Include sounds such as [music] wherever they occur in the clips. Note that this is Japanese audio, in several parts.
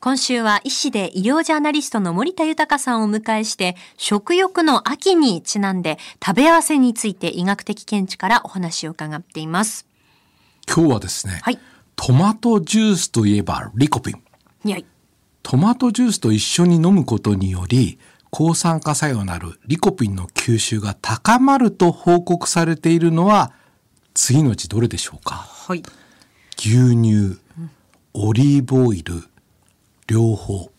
今週は医師で医療ジャーナリストの森田豊さんをお迎えして食欲の秋にちなんで食べ合わせについて医学的見地からお話を伺っています。今日はですね、はい。トマトジュースといえばリコピン。いやい。トマトジュースと一緒に飲むことにより抗酸化作用なるリコピンの吸収が高まると報告されているのは次のうちどれでしょうか？はい。牛乳、オリーブオイル、両方。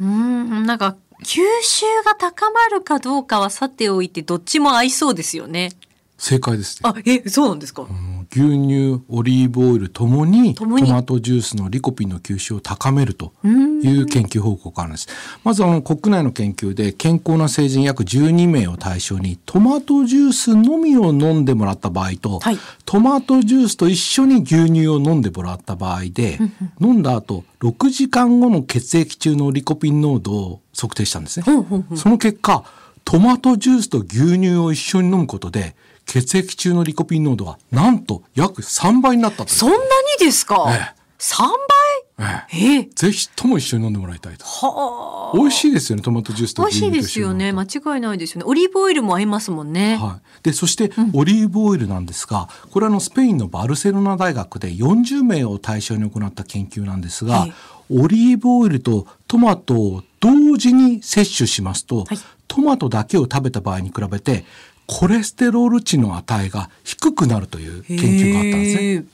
うーん、なんか吸収が高まるかどうかはさておいてどっちも合いそうですよね。正解ですね。あ、え、そうなんですか？うん牛乳、オリーブオイルともに。トマトジュースのリコピンの吸収を高めるという研究報告があるんです。まずあの国内の研究で健康な成人約12名を対象にトマトジュースのみを飲んでもらった場合と、はい。トマトジュースと一緒に牛乳を飲んでもらった場合で、飲んだ後6時間後の血液中のリコピン濃度を測定したんですね。その結果、トマトジュースと牛乳を一緒に飲むことで、血液中のリコピン濃度はなんと約3倍になった。そんなにですか、ええ三え倍？ええぜひとも一緒に飲んでもらいたいと。はあ。美味しいですよね、トマトジュースと美味しいですよね。間違いないですよね。オリーブオイルも合いますもんね。と。はい。で、そして、オリーブオイルなんですが、これはあの、スペインのバルセロナ大学で40名を対象に行った研究なんですが、はいオリーブオイルとトマトを同時に摂取しますと、はいトマトだけを食べた場合に比べて、コレステロール値の値が低くなるという研究があったんですね。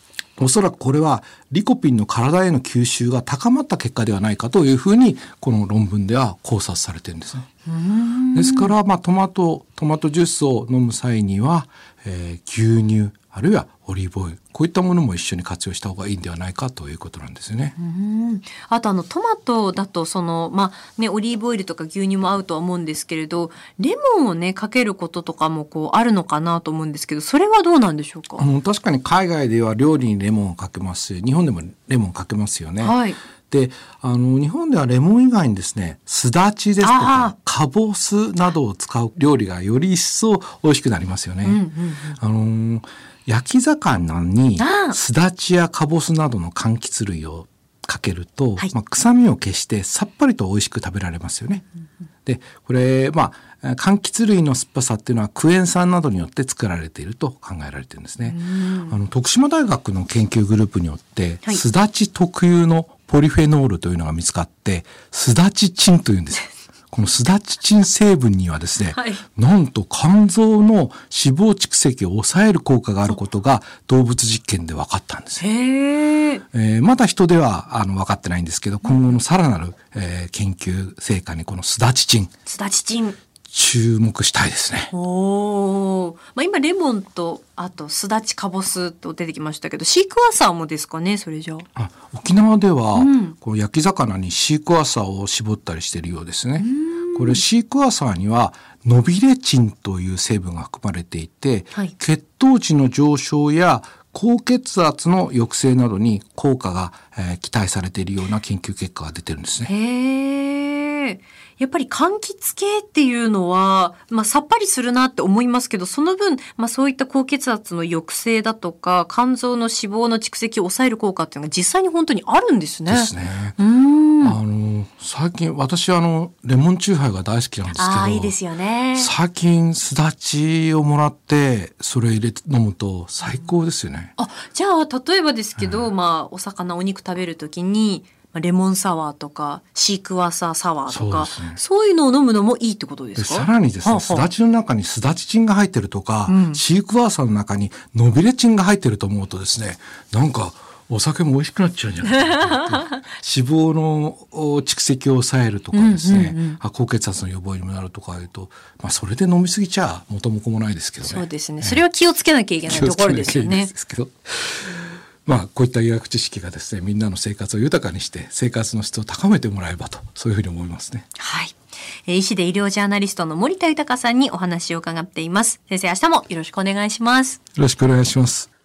おそらくこれはリコピンの体への吸収が高まった結果ではないかというふうにこの論文では考察されてるんですね。ですから、まあ、トマトトマトジュースを飲む際には、えー牛乳あるいはオリーブオイルこういったものも一緒に活用した方がいいんではないかということなんですよね。うんあとあのトマトだとそのまあねオリーブオイルとか牛乳も合うとは思うんですけれどレモンをねかけることとかもこうあるのかなと思うんですけどそれはどうなんでしょうか？あの確かに海外では料理にレモンをかけますし日本でもレモンかけますよね。はいであの日本ではレモン以外にですねすだちですとあかかぼすなどを使う料理がより一層美味しくなりますよね。うんうんあのー焼き魚にすだちやかぼすなどの柑橘類をかけると、はいまあ、臭みを消してさっぱりと美味しく食べられますよね。でこれまあ柑橘類の酸っぱさっていうのはクエン酸などによって作られていると考えられているんですね。あの徳島大学の研究グループによって、はいすだち特有のポリフェノールというのが見つかってすだちチンというんですよ。このすだちチン成分にはですね、はい。なんと肝臓の脂肪蓄積を抑える効果があることが動物実験で分かったんですよ。へええーまだ人ではあの分かってないんですけど、今後のさらなる、えー研究成果にこのすだちチン。すだちチン。注目したいですね。おー。まあ今レモンとあとすだちかぼすと出てきましたけどシークワーサーもですかねそれじゃあ。あ沖縄では、うんこう焼き魚にシークワーサーを絞ったりしているようですね。これシークワーサーにはノビレチンという成分が含まれていて、はい血糖値の上昇や高血圧の抑制などに効果が、えー期待されているような研究結果が出てるんですね。やっぱり柑橘系っていうのは、まあ、さっぱりするなって思いますけど、その分、まあ、そういった高血圧の抑制だとか、肝臓の脂肪の蓄積を抑える効果っていうのが実際に本当にあるんですね。ですね。うーん。あの最近私あのレモンチューハイが大好きなんですけどああ、いいですよね。最近すだちをもらってそれ入れて飲むと最高ですよね。あ、じゃあ、例えばですけど、まあ、お魚、お肉食べるときに、まあレモンサワーとか、シークワーサーサワーとか、そうね。いうのを飲むのもいいってことですさらにですね、すだちの中にすだちチンが入ってるとか、うん。シークワーサーの中にノビレチンが入ってると思うとですね、なんかお酒も美味しくなっちゃうんじゃないか [laughs] 脂肪のお蓄積を抑えるとかですね、うんうんうんあ高血圧の予防にもなるとかいうと、まあそれで飲みすぎちゃ元も子もないですけどね。そうですね。それは気をつけなきゃいけないところですよねまあこういった医学知識がですねみんなの生活を豊かにして生活の質を高めてもらえばとそういうふうに思いますね。はい。えー医師で医療ジャーナリストの森田豊さんにお話を伺っています。先生、明日もよろしくお願いします。よろしくお願いします。